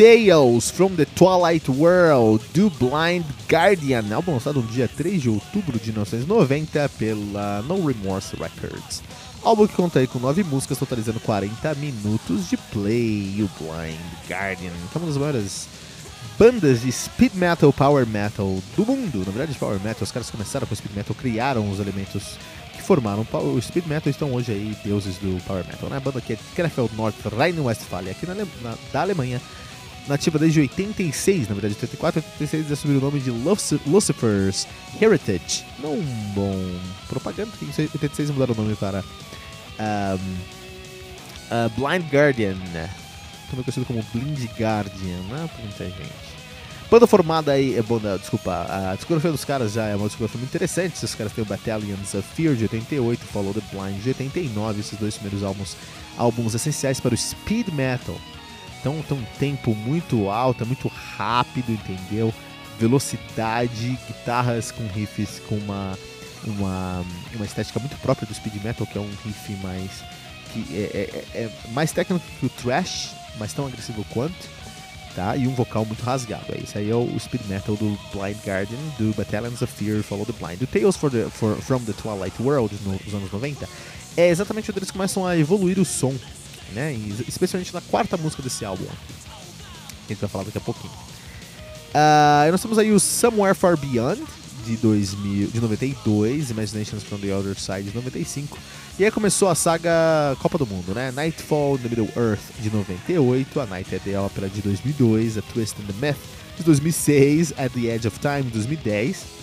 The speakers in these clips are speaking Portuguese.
Tales from the Twilight World do Blind Guardian, álbum lançado no dia 3 de outubro de 1990 pela No Remorse Records. Álbum que conta aí com 9 músicas, totalizando 40 minutos de play. O Blind Guardian, que é uma das maiores bandas de speed metal, power metal do mundo. Na verdade, power metal, os caras começaram com speed metal, criaram os elementos que formaram o speed metal e estão hoje aí deuses do power metal. Né? A banda que é Krefeld North Rhine-Westphalia, aqui na, na, da Alemanha nativa desde 86, na verdade 84, 86 assumiu o nome de Lucifer's Heritage. Não bom propaganda, em 86 mudaram o nome para um, uh, Blind Guardian, também conhecido como Blind Guardian, né, por muita gente. Banda formada aí, é banda, desculpa, a discografia dos caras já é uma discografia muito interessante. Esses caras têm o Battalions of Fear de 88, Follow the Blind de 89, esses dois primeiros álbuns, álbuns essenciais para o speed metal. Então tem um tempo muito alto, é muito rápido, entendeu? Velocidade, guitarras com riffs com uma, uma, uma estética muito própria do speed metal, que é um riff mais que é, é, é mais técnico que o thrash, mas tão agressivo quanto, tá? E um vocal muito rasgado. É isso aí é o speed metal do Blind Guardian, do Battalions of Fear, Follow the Blind. O Tales for the, for, from the Twilight World nos anos 90 é exatamente onde eles começam a evoluir o som né? E especialmente na quarta música desse álbum, que a gente vai falar daqui a pouquinho. Uh, nós temos aí o Somewhere Far Beyond, de, 2000, de 92, Imaginations from the Other Side, de 95. E aí começou a saga Copa do Mundo, né? Nightfall in the Middle Earth, de 98, A Night at the Opera, de 2002, A Twist in the Myth, de 2006, At the Edge of Time, de 2010.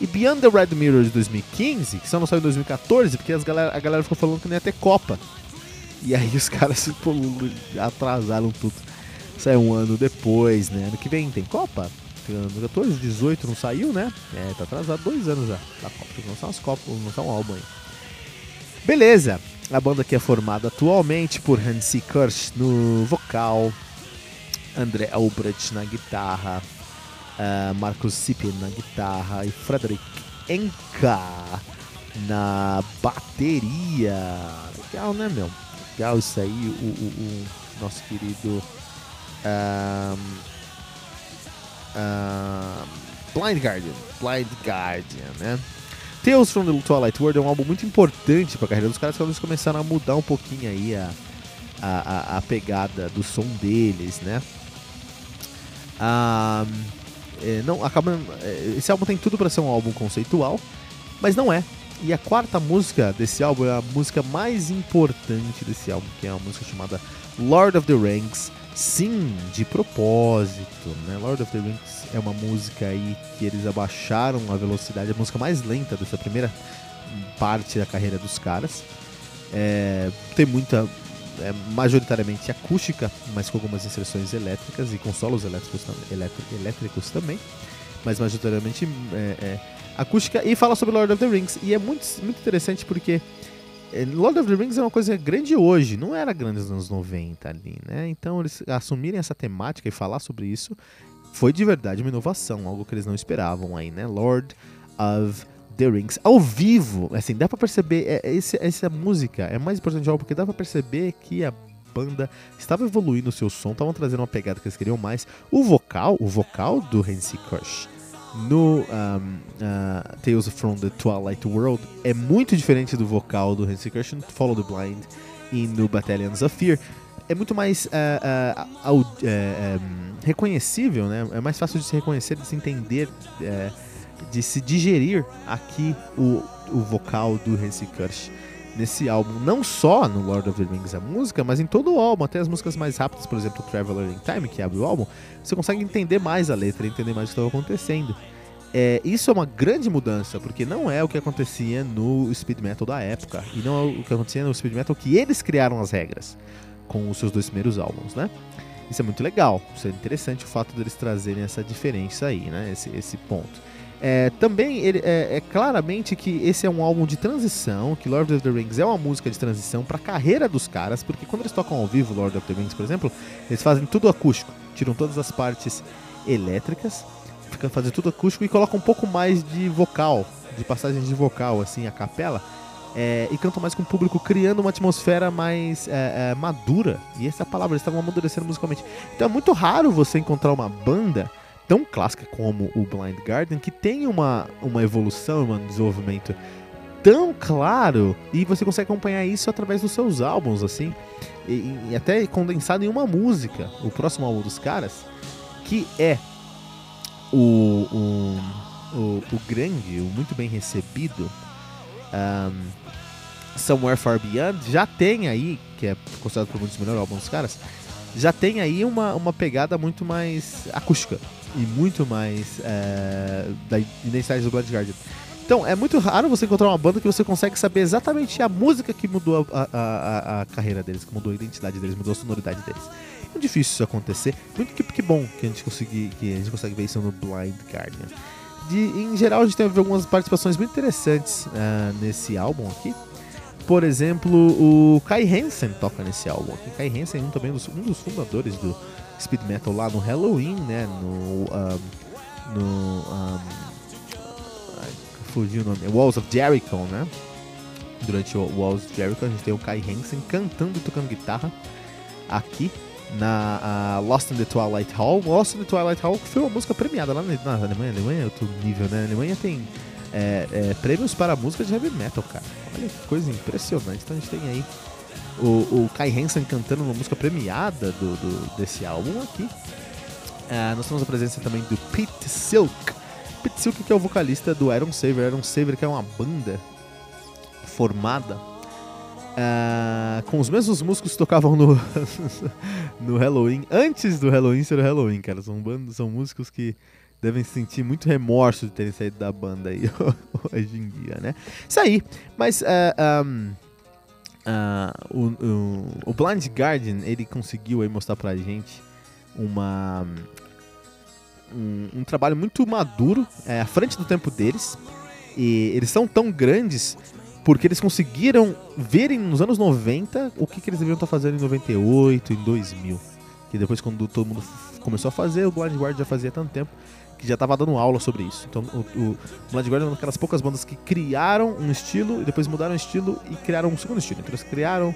E Beyond the Red Mirror, de 2015, que só não saiu em 2014, porque as galera, a galera ficou falando que não ia ter Copa. E aí os caras atrasaram tudo. Saiu um ano depois, né? Ano que vem tem Copa. No 14, 18 não saiu, né? É, tá atrasado dois anos já Copa. Tem que lançar umas Copas, lançar um álbum aí. Beleza. A banda aqui é formada atualmente por Hansi Kirsch no vocal, André Albrecht na guitarra, uh, Marcos Sippen na guitarra e Frederick Enka na bateria. Legal, né, meu? Legal isso aí, o, o, o nosso querido um, um, Blind Guardian, Blind Guardian, né? Tales from the Twilight World é um álbum muito importante para a carreira dos caras, que eles começaram a mudar um pouquinho aí a, a, a, pegada do som deles, né? Um, é, não, acaba, é, esse álbum tem tudo para ser um álbum conceitual, mas não é. E a quarta música desse álbum é a música mais importante desse álbum, que é uma música chamada Lord of the Rings. Sim, de propósito, né? Lord of the Rings é uma música aí que eles abaixaram a velocidade, a música mais lenta dessa primeira parte da carreira dos caras. É, tem muita, é, majoritariamente acústica, mas com algumas inserções elétricas e com solos elétricos, elétricos também, mas majoritariamente é, é acústica e fala sobre Lord of the Rings. E é muito, muito interessante porque eh, Lord of the Rings é uma coisa grande hoje, não era grande nos anos 90 ali, né? Então eles assumirem essa temática e falar sobre isso foi de verdade uma inovação, algo que eles não esperavam aí, né? Lord of the Rings ao vivo, assim, dá pra perceber, é, é esse, essa música é mais importante de algo porque dá pra perceber que a banda estava evoluindo o seu som, estavam trazendo uma pegada que eles queriam mais. O vocal, o vocal do Hansi Kush no um, uh, Tales from the Twilight World é muito diferente do vocal do Hansi no Follow the Blind e no Battalions of Fear. É muito mais uh, uh, um, reconhecível, né? É mais fácil de se reconhecer, de se entender, eh, de se digerir aqui o, o vocal do Hansi Kush nesse álbum, não só no Lord of the Rings a música, mas em todo o álbum, até as músicas mais rápidas, por exemplo, Traveler in Time, que abre o álbum, você consegue entender mais a letra, entender mais o que estava acontecendo. É, isso é uma grande mudança, porque não é o que acontecia no speed metal da época, e não é o que acontecia no speed metal que eles criaram as regras com os seus dois primeiros álbuns, né? Isso é muito legal, isso é interessante o fato deles trazerem essa diferença aí, né? Esse, esse ponto. É, também ele, é, é, claramente que esse é um álbum de transição, que Lord of the Rings é uma música de transição para a carreira dos caras, porque quando eles tocam ao vivo Lord of the Rings, por exemplo, eles fazem tudo acústico, tiram todas as partes elétricas, ficam fazendo tudo acústico e colocam um pouco mais de vocal, de passagens de vocal, assim, a capela, é, e cantam mais com o público, criando uma atmosfera mais é, é madura. E essa palavra, eles estavam amadurecendo musicalmente. Então é muito raro você encontrar uma banda tão clássica como o Blind Garden, que tem uma, uma evolução, um desenvolvimento tão claro e você consegue acompanhar isso através dos seus álbuns, assim, e, e até condensado em uma música. O próximo álbum dos caras, que é o, o, o, o grande, o muito bem recebido um, Somewhere Far Beyond, já tem aí, que é considerado por muitos o melhor álbum dos caras, já tem aí uma, uma pegada muito mais acústica e muito mais é, da identidade do Blood Guardian. Então, é muito raro você encontrar uma banda que você consegue saber exatamente a música que mudou a, a, a, a carreira deles, que mudou a identidade deles, mudou a sonoridade deles. É difícil isso acontecer. Muito que, que bom que a gente consegue, que a gente consegue ver isso no Blind Guardian. De, em geral, a gente teve algumas participações muito interessantes uh, nesse álbum aqui. Por exemplo, o Kai Hansen toca nesse álbum. O Kai Hansen é um, também dos, um dos fundadores do, speed metal lá no Halloween, né? No. Um, no. Um, fugiu o nome. Walls of Jericho, né? Durante o Walls of Jericho a gente tem o Kai Hansen cantando e tocando guitarra aqui na uh, Lost in the Twilight Hall. Lost in the Twilight Hall foi uma música premiada lá na, na Alemanha. Alemanha é outro nível, né? A Alemanha tem é, é, prêmios para música de heavy metal, cara. Olha que coisa impressionante. Então a gente tem aí o, o Kai Hansen cantando uma música premiada do, do desse álbum aqui. Uh, nós temos a presença também do Pete Silk. Pete Silk que é o vocalista do Iron Saver. Iron Saver que é uma banda formada uh, com os mesmos músicos que tocavam no, no Halloween, antes do Halloween ser o Halloween, cara. São, bandos, são músicos que devem sentir muito remorso de terem saído da banda aí hoje em dia, né? Isso aí, mas uh, ah, um, Uh, o, o, Blind Guardian ele conseguiu aí mostrar pra gente uma um, um trabalho muito maduro é, à frente do tempo deles. E eles são tão grandes porque eles conseguiram ver nos anos 90 o que, que eles deviam estar fazendo em 98, em 2000 que depois quando todo mundo começou a fazer o Blind Guardian já fazia tanto tempo que já estava dando aula sobre isso. Então, o, o Blood Guardian é uma daquelas poucas bandas que criaram um estilo e depois mudaram o estilo e criaram um segundo estilo. Então, eles criaram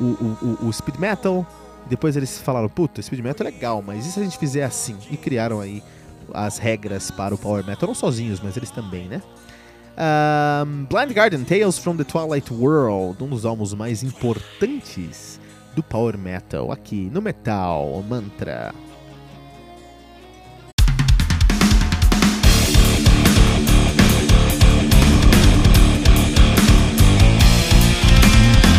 o, o, o, o speed metal, depois eles falaram, puta, speed metal é legal, mas e se a gente fizer assim? E criaram aí as regras para o power metal, não sozinhos, mas eles também, né? Um, Blind Guardian Tales from the Twilight World, um dos álbuns mais importantes do power metal aqui no Metal Mantra.